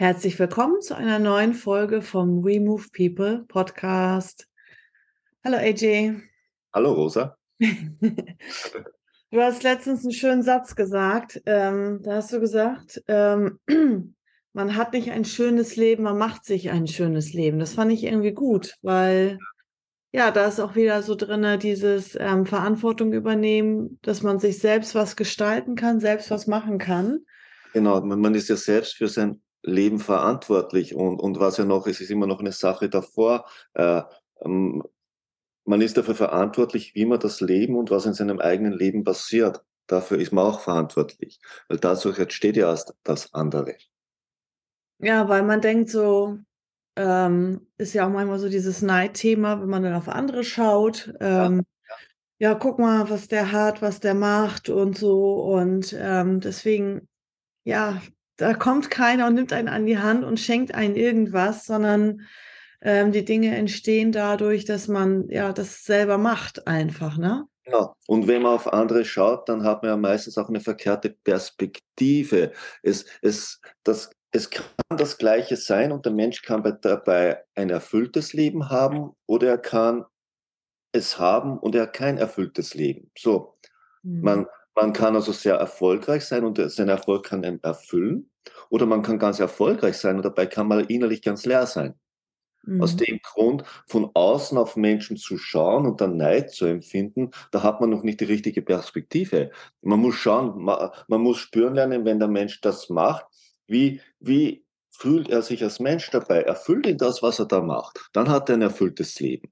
Herzlich willkommen zu einer neuen Folge vom We Move People Podcast. Hallo AJ. Hallo Rosa. du hast letztens einen schönen Satz gesagt. Ähm, da hast du gesagt, ähm, man hat nicht ein schönes Leben, man macht sich ein schönes Leben. Das fand ich irgendwie gut, weil ja, da ist auch wieder so drin, dieses ähm, Verantwortung übernehmen, dass man sich selbst was gestalten kann, selbst was machen kann. Genau, man ist ja selbst für sein Leben verantwortlich und, und was ja noch, es ist immer noch eine Sache davor, äh, ähm, man ist dafür verantwortlich, wie man das Leben und was in seinem eigenen Leben passiert. Dafür ist man auch verantwortlich, weil dadurch entsteht ja erst das andere. Ja, weil man denkt so, ähm, ist ja auch manchmal so dieses Neidthema, wenn man dann auf andere schaut. Ähm, ja. ja, guck mal, was der hat, was der macht und so. Und ähm, deswegen, ja, da kommt keiner und nimmt einen an die Hand und schenkt einen irgendwas, sondern ähm, die Dinge entstehen dadurch, dass man ja das selber macht einfach, ne? Genau. Und wenn man auf andere schaut, dann hat man ja meistens auch eine verkehrte Perspektive. Es, es, das, es kann das Gleiche sein und der Mensch kann dabei ein erfülltes Leben haben oder er kann es haben und er hat kein erfülltes Leben. So, mhm. man, man kann also sehr erfolgreich sein und sein Erfolg kann einen erfüllen. Oder man kann ganz erfolgreich sein und dabei kann man innerlich ganz leer sein. Mhm. Aus dem Grund, von außen auf Menschen zu schauen und dann Neid zu empfinden, da hat man noch nicht die richtige Perspektive. Man muss schauen, man, man muss spüren lernen, wenn der Mensch das macht, wie, wie fühlt er sich als Mensch dabei? Erfüllt ihn das, was er da macht? Dann hat er ein erfülltes Leben.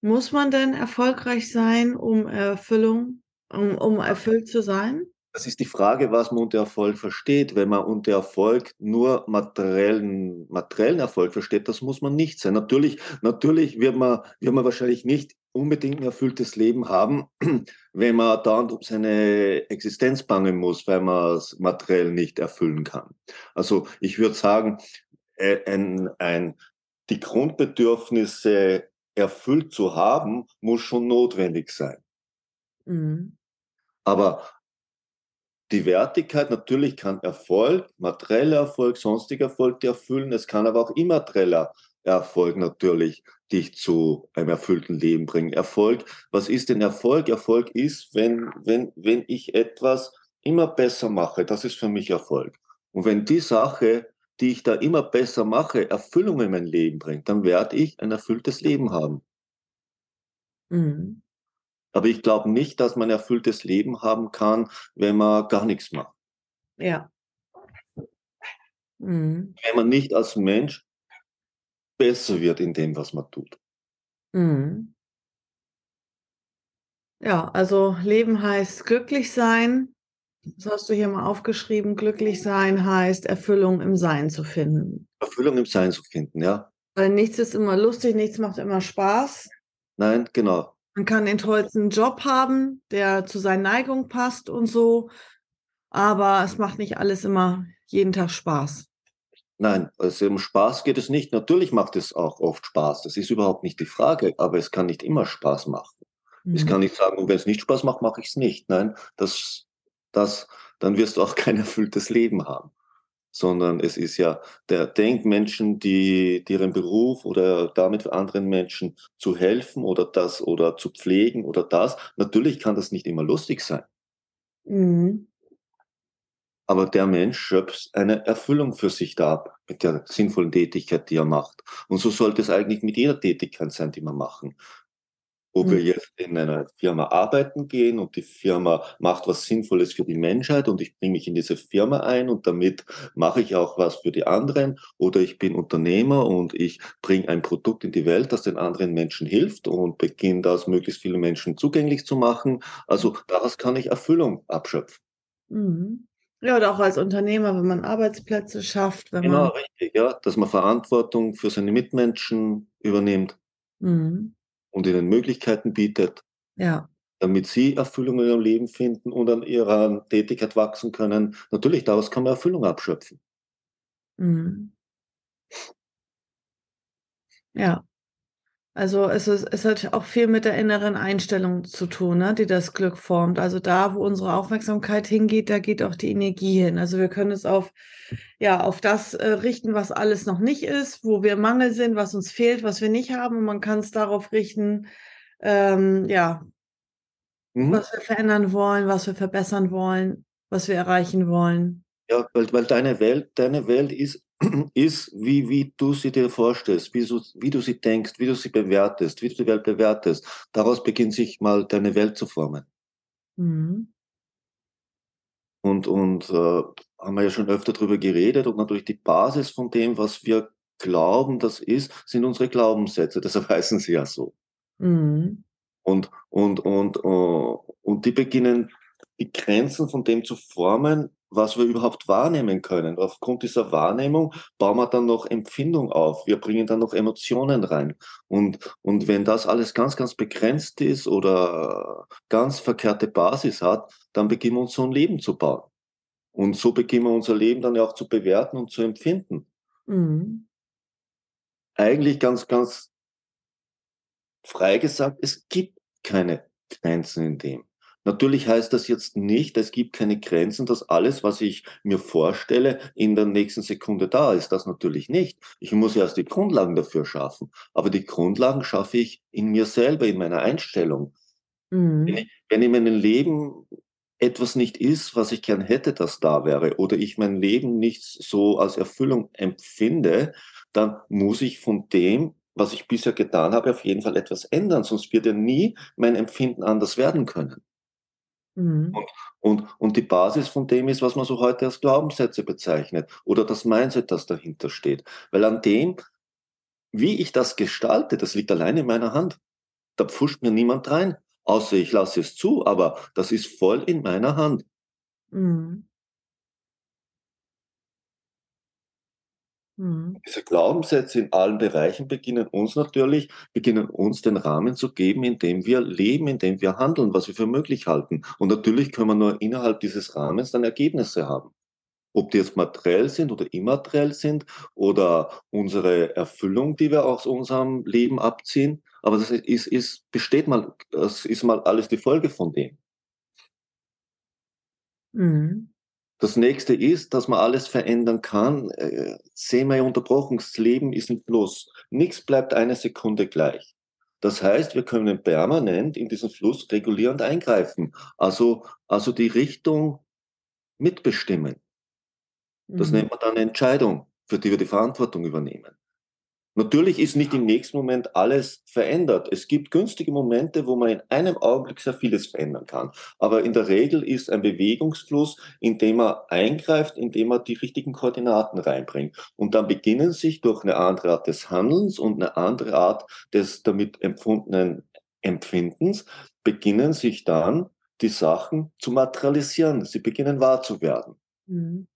Muss man denn erfolgreich sein, um Erfüllung um, um erfüllt zu sein? Das ist die Frage, was man unter Erfolg versteht. Wenn man unter Erfolg nur materiellen, materiellen Erfolg versteht, das muss man nicht sein. Natürlich, natürlich wird man, wird man wahrscheinlich nicht unbedingt ein erfülltes Leben haben, wenn man dauernd um seine Existenz bangen muss, weil man es materiell nicht erfüllen kann. Also ich würde sagen, ein, ein, die Grundbedürfnisse erfüllt zu haben, muss schon notwendig sein. Mhm. Aber die Wertigkeit, natürlich kann Erfolg, materieller Erfolg, sonstiger Erfolg dir erfüllen. Es kann aber auch immaterieller Erfolg natürlich dich zu einem erfüllten Leben bringen. Erfolg, was ist denn Erfolg? Erfolg ist, wenn, wenn, wenn ich etwas immer besser mache, das ist für mich Erfolg. Und wenn die Sache, die ich da immer besser mache, Erfüllung in mein Leben bringt, dann werde ich ein erfülltes Leben haben. Mhm. Aber ich glaube nicht, dass man erfülltes Leben haben kann, wenn man gar nichts macht. Ja. Mhm. Wenn man nicht als Mensch besser wird in dem, was man tut. Mhm. Ja, also Leben heißt glücklich sein. Das hast du hier mal aufgeschrieben. Glücklich sein heißt Erfüllung im Sein zu finden. Erfüllung im Sein zu finden, ja. Weil nichts ist immer lustig, nichts macht immer Spaß. Nein, genau. Man kann den tollsten Job haben, der zu seinen Neigungen passt und so, aber es macht nicht alles immer jeden Tag Spaß. Nein, also um Spaß geht es nicht. Natürlich macht es auch oft Spaß. Das ist überhaupt nicht die Frage, aber es kann nicht immer Spaß machen. Mhm. Ich kann nicht sagen, und wenn es nicht Spaß macht, mache ich es nicht. Nein, das, das, dann wirst du auch kein erfülltes Leben haben sondern es ist ja der Denkmenschen, die, die ihren Beruf oder damit anderen Menschen zu helfen oder das oder zu pflegen oder das. Natürlich kann das nicht immer lustig sein. Mhm. Aber der Mensch schöpft eine Erfüllung für sich da ab mit der sinnvollen Tätigkeit, die er macht. Und so sollte es eigentlich mit jeder Tätigkeit sein, die wir machen wo mhm. wir jetzt in einer Firma arbeiten gehen und die Firma macht was Sinnvolles für die Menschheit und ich bringe mich in diese Firma ein und damit mache ich auch was für die anderen oder ich bin Unternehmer und ich bringe ein Produkt in die Welt, das den anderen Menschen hilft und beginne das möglichst viele Menschen zugänglich zu machen. Also daraus kann ich Erfüllung abschöpfen. Mhm. Ja, oder auch als Unternehmer, wenn man Arbeitsplätze schafft, wenn Genau, man richtig, ja, dass man Verantwortung für seine Mitmenschen übernimmt Mhm. Und ihnen Möglichkeiten bietet, Ja. damit sie Erfüllung in ihrem Leben finden und an ihrer Tätigkeit wachsen können. Natürlich, daraus kann man Erfüllung abschöpfen. Mhm. Ja. Also, es ist es hat auch viel mit der inneren Einstellung zu tun, ne, die das Glück formt. Also, da, wo unsere Aufmerksamkeit hingeht, da geht auch die Energie hin. Also, wir können es auf ja, auf das, äh, richten, was alles noch nicht ist, wo wir Mangel sind, was uns fehlt, was wir nicht haben und man kann's darauf richten, ähm, ja Mhm. was wir verändern wollen, was wir verbessern wollen, was wir erreichen wollen. Ja, weil weil deine Welt deine Welt ist ist, wie wie du sie dir vorstellst, wie su wie du sie denkst, wie du sie bewertest, wie du die Welt bewertest. Daraus beginnt sich mal deine Welt zu formen. Mhm. Und und, äh, haben wir ja schon öfter drüber geredet und natürlich die Basis von dem, was wir glauben, das ist, sind unsere Glaubenssätze, deshalb heißen sie ja so. Mhm. Und und und, äh und die beginnen, die Grenzen von dem zu formen, was wir überhaupt wahrnehmen können. Aufgrund dieser Wahrnehmung bauen wir dann noch Empfindung auf. Wir bringen dann noch Emotionen rein. Und und wenn das alles ganz, ganz begrenzt ist oder ganz verkehrte Basis hat, dann beginnen wir uns so 'n Leben zu bauen. Und so beginnen wir unser Leben dann ja auch zu bewerten und zu empfinden. Mhm. Eigentlich ganz, ganz frei gesagt, es gibt keine Grenzen in dem. Natürlich heißt das jetzt nicht, es gibt keine Grenzen, dass alles, was ich mir vorstelle, in der nächsten Sekunde da ist. Das natürlich nicht. Ich muss erst die Grundlagen dafür schaffen. Aber die Grundlagen schaffe ich in mir selber, in meiner Einstellung. Wenn Mhm. ich wenn in meinem Leben etwas nicht ist, was ich gern hätte, das da wäre, oder ich mein Leben nicht so als Erfüllung empfinde, dann muss ich von dem, was ich bisher getan habe, auf jeden Fall etwas ändern, sonst wird ja nie mein Empfinden anders werden können. Mhm. Und und und die Basis von dem ist, was man so heute als Glaubenssätze bezeichnet oder das Mindset, das dahinter steht. Weil an dem, wie ich das gestalte, das liegt allein in meiner Hand. Da pfuscht mir niemand rein, außer ich lasse es zu, aber das ist voll in meiner Hand. Mhm. Mhm. Diese Glaubenssätze in allen Bereichen beginnen uns natürlich beginnen uns den Rahmen zu geben, in dem wir leben, in dem wir handeln, was wir für möglich halten. Und natürlich können wir nur innerhalb dieses Rahmens dann Ergebnisse haben. Ob die jetzt materiell sind oder immateriell sind oder unsere Erfüllung, die wir aus unserem Leben abziehen, aber das ist ist besteht mal das ist mal alles die Folge von dem. Mhm. Das Nächste ist, dass man alles verändern kann, äh, sehen wir ja unterbrochen. Das Leben ist 'n Fluss. Nix bleibt eine Sekunde gleich. Das heißt, wir können permanent in diesen Fluss regulierend eingreifen, also also die Richtung mitbestimmen. Das Mhm. nennt man dann Entscheidung, für die wir die Verantwortung übernehmen. Natürlich ist nicht im nächsten Moment alles verändert. Es gibt günstige Momente, wo man in einem Augenblick sehr vieles verändern kann. Aber in der Regel ist ein Bewegungsfluss, in dem man eingreift, indem man die richtigen Koordinaten reinbringt. Und dann beginnen sich durch 'ne andere Art des Handelns und 'ne andere Art des damit empfundenen Empfindens beginnen sich dann die Sachen zu materialisieren. Sie beginnen wahr zu werden. Mhm.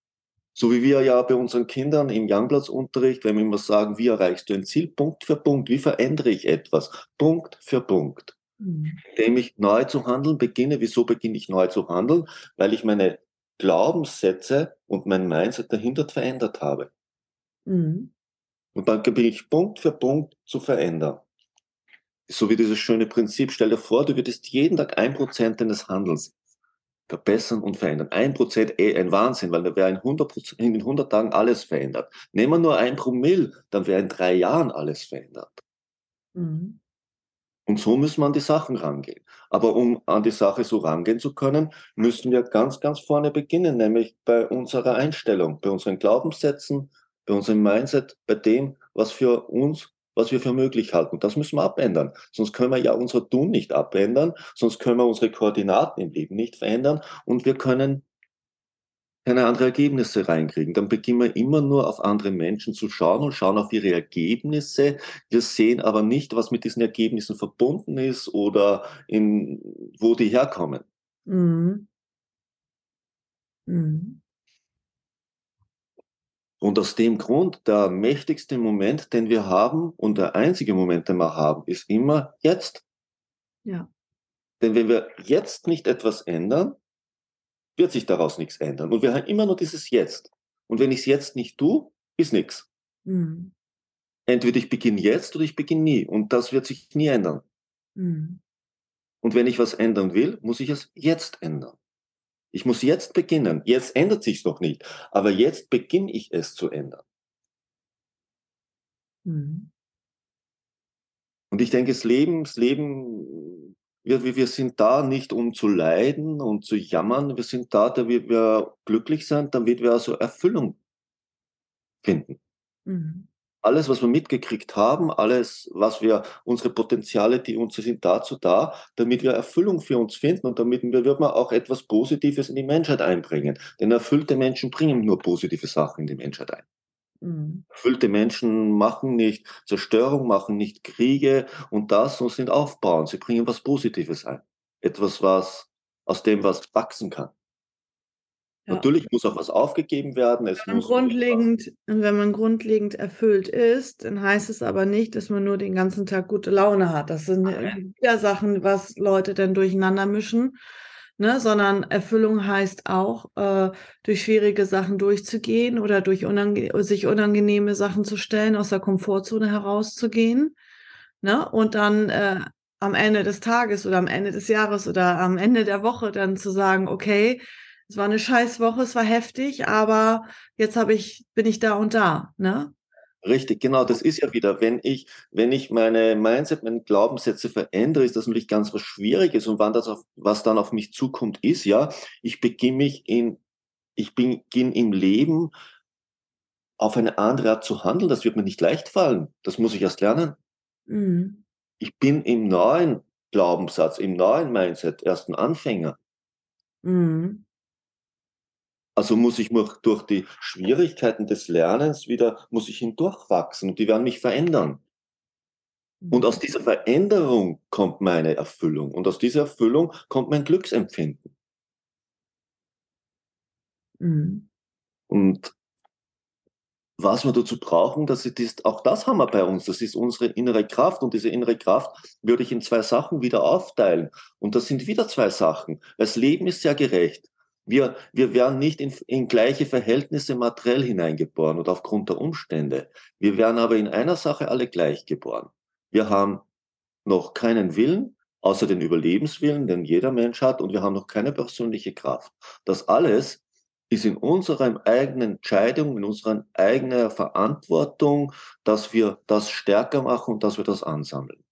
So wie wir ja bei unseren Kindern im Young-Bloods-Unterricht, wenn wir immer sagen: „Wie erreichst du ein Ziel?“ Punkt für Punkt. Wie verändere ich etwas? Punkt für Punkt. Mhm. Indem ich neu zu handeln beginne. Wieso beginne ich neu zu handeln? Weil ich meine Glaubenssätze und mein Mindset dahinter verändert habe. Mhm. Und dann beginne ich Punkt für Punkt zu verändern. So wie dieses schöne Prinzip, stell dir vor, du würdest jeden Tag 1 % deines Handelns verbessern und verändern. 1 %, eh ein Wahnsinn, weil da wäre in 100 Proz in 100 Tagen alles verändert. Nehmen wir nur 1 %, dann wäre in 3 Jahren alles verändert. Mhm. Und so müssen wir an die Sachen rangehen. Aber um an die Sache so rangehen zu können, müssen wir ganz, ganz vorne beginnen, nämlich bei unserer Einstellung, bei unseren Glaubenssätzen, bei unserem Mindset, bei dem, was für uns was wir für möglich halten. Das müssen wir abändern. Sonst können wir ja unser Tun nicht abändern, sonst können wir unsere Koordinaten im Leben nicht verändern und wir können keine andere Ergebnisse reinkriegen. Dann beginnen wir immer nur auf andere Menschen zu schauen und schauen auf ihre Ergebnisse. Wir sehen aber nicht, was mit diesen Ergebnissen verbunden ist oder in wo die herkommen. Mhm. Mhm. Und aus dem Grund, der mächtigste Moment, den wir haben und der einzige Moment, den wir haben, ist immer jetzt. Ja. Denn wenn wir jetzt nicht etwas ändern, wird sich daraus nichts ändern. Und wir haben immer nur dieses Jetzt. Und wenn ich es jetzt nicht tue, ist nichts. Mhm. Entweder ich beginne jetzt oder ich beginne nie. Und das wird sich nie ändern. Mhm. Und wenn ich was ändern will, muss ich es jetzt ändern. Ich muss jetzt beginnen. Jetzt ändert sich noch nicht, aber jetzt beginne ich es zu ändern. Mhm. Und ich denke, das Leben, das Leben, wir, wir sind da nicht, um zu leiden und zu jammern. Wir sind da, damit wir glücklich sind, damit wir also Erfüllung finden. Mhm alles, was wir mitgekriegt haben, alles, was wir, unsere Potenziale, die uns sind dazu da, damit wir Erfüllung für uns finden und damit wir, wird man auch etwas Positives in die Menschheit einbringen. Denn erfüllte Menschen bringen nur positive Sachen in die Menschheit ein. Mhm. Erfüllte Menschen machen nicht Zerstörung, machen nicht Kriege und das und sind aufbauend. Sie bringen was Positives ein. Etwas, was aus dem was wachsen kann. Ja. Natürlich muss auch was aufgegeben werden. Es wenn, man muss grundlegend, wenn man grundlegend erfüllt ist, dann heißt es aber nicht, dass man nur den ganzen Tag gute Laune hat. Das sind wieder Sachen, was Leute dann durcheinander mischen. Ne, sondern Erfüllung heißt auch, äh, durch schwierige Sachen durchzugehen oder durch unange sich unangenehme Sachen zu stellen, aus der Komfortzone herauszugehen. Ne? Und dann äh, am Ende des Tages oder am Ende des Jahres oder am Ende der Woche dann zu sagen, okay, es war eine scheiß Woche, es war heftig, aber jetzt habe ich, bin ich da und da, ne? Richtig, genau, das ist ja wieder, wenn ich, wenn ich meine Mindset, meine Glaubenssätze verändere, ist das natürlich ganz was Schwieriges und wann das auf, was dann auf mich zukommt, ist ja, ich beginne mich in, ich beginne im Leben auf eine andere Art zu handeln, das wird mir nicht leicht fallen, das muss ich erst lernen. Mhm. Ich bin im neuen Glaubenssatz, im neuen Mindset erst ein Anfänger. Mhm. Also muss ich durch die Schwierigkeiten des Lernens wieder, muss ich hindurchwachsen und die werden mich verändern. Und aus dieser Veränderung kommt meine Erfüllung und aus dieser Erfüllung kommt mein Glücksempfinden. Mhm. Und was wir dazu brauchen, das ist, auch das haben wir bei uns, das ist unsere innere Kraft und diese innere Kraft würde ich in zwei Sachen wieder aufteilen. Und das sind wieder zwei Sachen. Das Leben ist sehr gerecht. Wir, wir werden nicht in, in gleiche Verhältnisse materiell hineingeboren oder aufgrund der Umstände. Wir werden aber in einer Sache alle gleich geboren. Wir haben noch keinen Willen, außer den Überlebenswillen, den jeder Mensch hat, und wir haben noch keine persönliche Kraft. Das alles ist in unserer eigenen Entscheidung, in unserer eigenen Verantwortung, dass wir das stärker machen und dass wir das ansammeln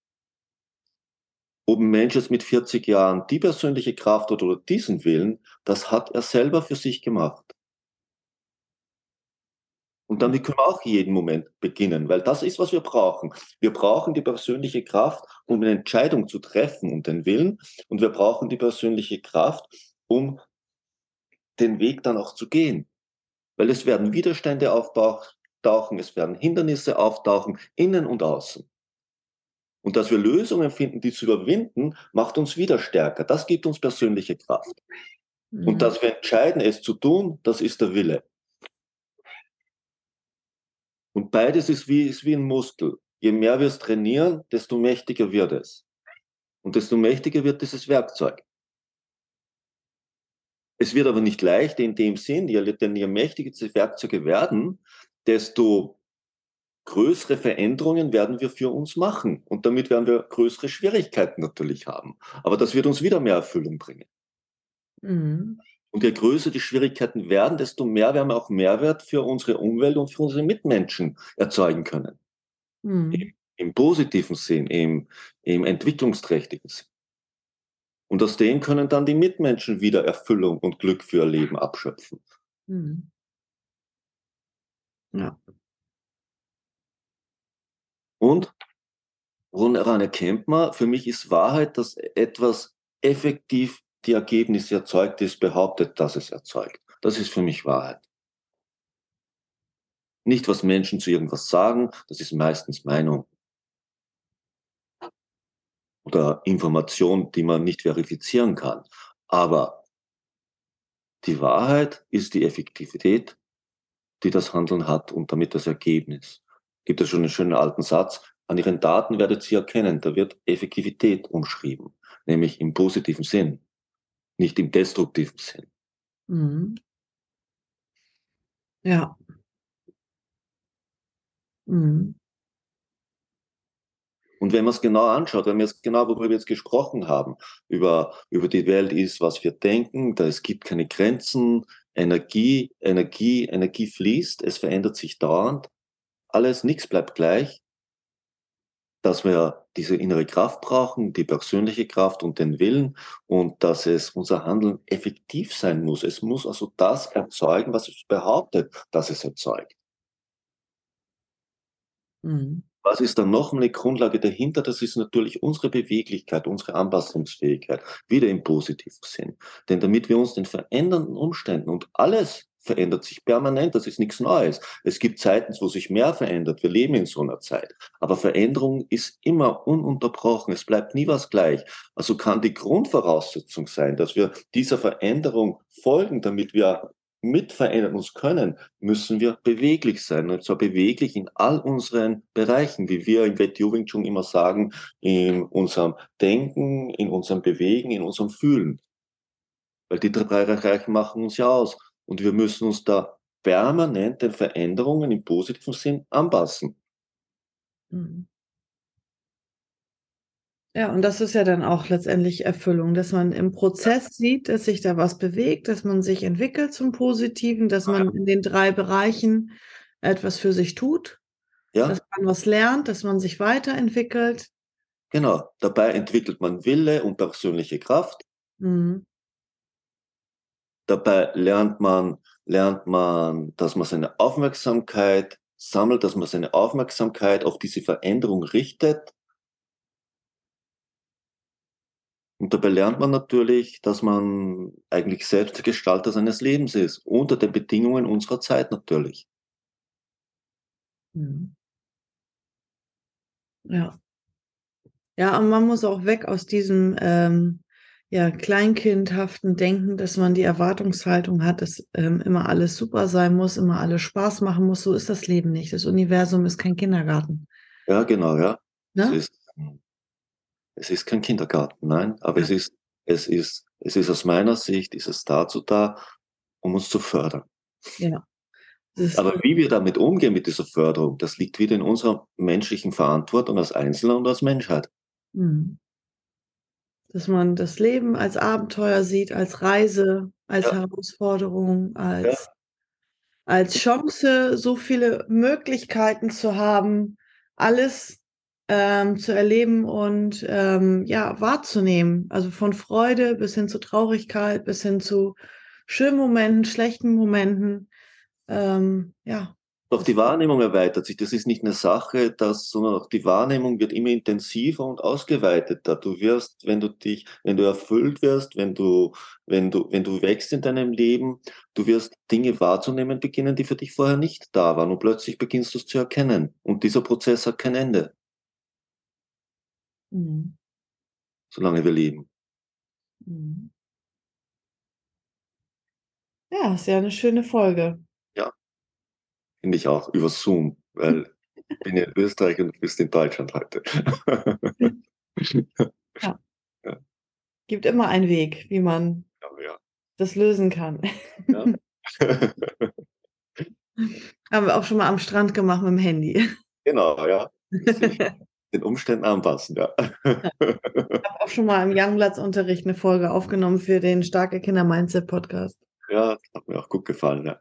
ob ein Mensch jetzt mit 40 Jahren die persönliche Kraft hat oder diesen Willen, das hat er selber für sich gemacht. Und damit können wir auch jeden Moment beginnen, weil das ist, was wir brauchen. Wir brauchen die persönliche Kraft, um eine Entscheidung zu treffen und den Willen. Und wir brauchen die persönliche Kraft, um den Weg dann auch zu gehen. Weil es werden Widerstände auftauchen, es werden Hindernisse auftauchen, innen und außen. Und dass wir Lösungen finden, die zu überwinden, macht uns wieder stärker. Das gibt uns persönliche Kraft. Mhm. Und dass wir entscheiden, es zu tun, das ist der Wille. Und beides ist wie, ist wie ein Muskel. Je mehr wir es trainieren, desto mächtiger wird es. Und desto mächtiger wird dieses Werkzeug. Es wird aber nicht leicht in dem Sinn, denn je mächtiger diese Werkzeuge werden, desto größere Veränderungen werden wir für uns machen. Und damit werden wir größere Schwierigkeiten natürlich haben. Aber das wird uns wieder mehr Erfüllung bringen. Mhm. Und je größer die Schwierigkeiten werden, desto mehr werden wir auch Mehrwert für unsere Umwelt und für unsere Mitmenschen erzeugen können. Mhm. Im, Im, positiven Sinn, im, im entwicklungsträchtigen Sinn. Und aus dem können dann die Mitmenschen wieder Erfüllung und Glück für ihr Leben abschöpfen. Mhm. Ja. Und erkennt man? Für mich ist Wahrheit, dass etwas effektiv die Ergebnisse erzeugt, ist behauptet, dass es erzeugt. Das ist für mich Wahrheit. Nicht, was Menschen zu irgendwas sagen, das ist meistens Meinung. Oder Information, die man nicht verifizieren kann. Aber die Wahrheit ist die Effektivität die das Handeln hat und damit das Ergebnis. Gibt es schon einen schönen alten Satz, an ihren Daten werdet ihr erkennen, da wird Effektivität umschrieben, nämlich im positiven Sinn, nicht im destruktiven Sinn. Mhm. Ja. Mhm. Und wenn man es genau anschaut, wenn wir es genau, worüber wir jetzt gesprochen haben, über, über die Welt ist, was wir denken, da es gibt keine Grenzen, Energie, Energie, Energie fließt, es verändert sich dauernd, alles, nichts bleibt gleich, dass wir diese innere Kraft brauchen, die persönliche Kraft und den Willen und dass es unser Handeln effektiv sein muss. Es muss also das erzeugen, was es behauptet, dass es erzeugt. Mhm. Was ist dann noch eine Grundlage dahinter? Das ist natürlich unsere Beweglichkeit, unsere Anpassungsfähigkeit, wieder im positiven Sinn. Denn damit wir uns den verändernden Umständen und alles verändert sich permanent, das ist nichts Neues. Es gibt Zeiten, wo sich mehr verändert. Wir leben in so einer Zeit. Aber Veränderung ist immer ununterbrochen. Es bleibt nie was gleich. Also kann die Grundvoraussetzung sein, dass wir dieser Veränderung folgen, damit wir mit verändern uns können, müssen wir beweglich sein. Und zwar beweglich in all unseren Bereichen, wie wir im Wet Wing Chun immer sagen, in unserem Denken, in unserem Bewegen, in unserem Fühlen. Weil die drei Bereiche machen uns ja aus. Und wir müssen uns da permanent den Veränderungen im positiven Sinn anpassen. Mhm. Ja, und das ist ja dann auch letztendlich Erfüllung, dass man im Prozess sieht, dass sich da was bewegt, dass man sich entwickelt zum Positiven, dass man in den drei Bereichen etwas für sich tut, ja. dass man was lernt, dass man sich weiterentwickelt. Genau, dabei entwickelt man Wille und persönliche Kraft. Mhm. Dabei lernt man, lernt man, dass man seine Aufmerksamkeit sammelt, dass man seine Aufmerksamkeit auf diese Veränderung richtet. Und dabei lernt man natürlich, dass man eigentlich selbst der Gestalter seines Lebens ist, unter den Bedingungen unserer Zeit natürlich. Mhm. Ja. Ja, und man muss auch weg aus diesem ähm, ja, kleinkindhaften Denken, dass man die Erwartungshaltung hat, dass ähm, immer alles super sein muss, immer alles Spaß machen muss. So ist das Leben nicht. Das Universum ist kein Kindergarten. Ja, genau, ja. Ne? Es, ist, es ist kein Kindergarten, nein, aber ja. es ist, es ist, es ist aus meiner Sicht, ist es dazu da, um uns zu fördern. Ja. Aber wie wir damit umgehen mit dieser Förderung, das liegt wieder in unserer menschlichen Verantwortung als Einzelner und als Menschheit. Mhm dass man das Leben als Abenteuer sieht, als Reise, als ja. Herausforderung, als, ja. als Chance, so viele Möglichkeiten zu haben, alles ähm, zu erleben und ähm, ja, wahrzunehmen. Also von Freude bis hin zu Traurigkeit, bis hin zu schönen Momenten, schlechten Momenten. Ähm, ja, auch die Wahrnehmung erweitert sich. Das ist nicht eine Sache, dass, sondern auch die Wahrnehmung wird immer intensiver und ausgeweiteter. Du wirst, wenn du dich, wenn du erfüllt wirst, wenn du, wenn du, wenn du wächst in deinem Leben, du wirst Dinge wahrzunehmen beginnen, die für dich vorher nicht da waren. Und plötzlich beginnst du es zu erkennen. Und dieser Prozess hat kein Ende. Mhm. Solange wir leben. Mhm. Ja, ist ja eine schöne Folge. Finde ich auch, über Zoom, weil ich bin in Österreich und du bist in Deutschland heute. ja. ja. Gibt immer einen Weg, wie man ja, das lösen kann. Haben wir auch schon mal am Strand gemacht mit dem Handy. Genau, ja. Den Umständen anpassen, ja. Ich habe auch schon mal im Youngplatz-Unterricht eine Folge aufgenommen für den Starke Kinder Mindset Podcast. Ja, das hat mir auch gut gefallen, ja.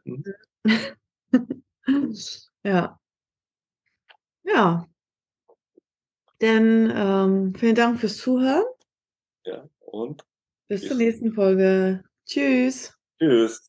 Ja. Ja. Denn ähm, vielen Dank fürs Zuhören. Ja, und bis zur nächsten Folge. Tschüss. Tschüss.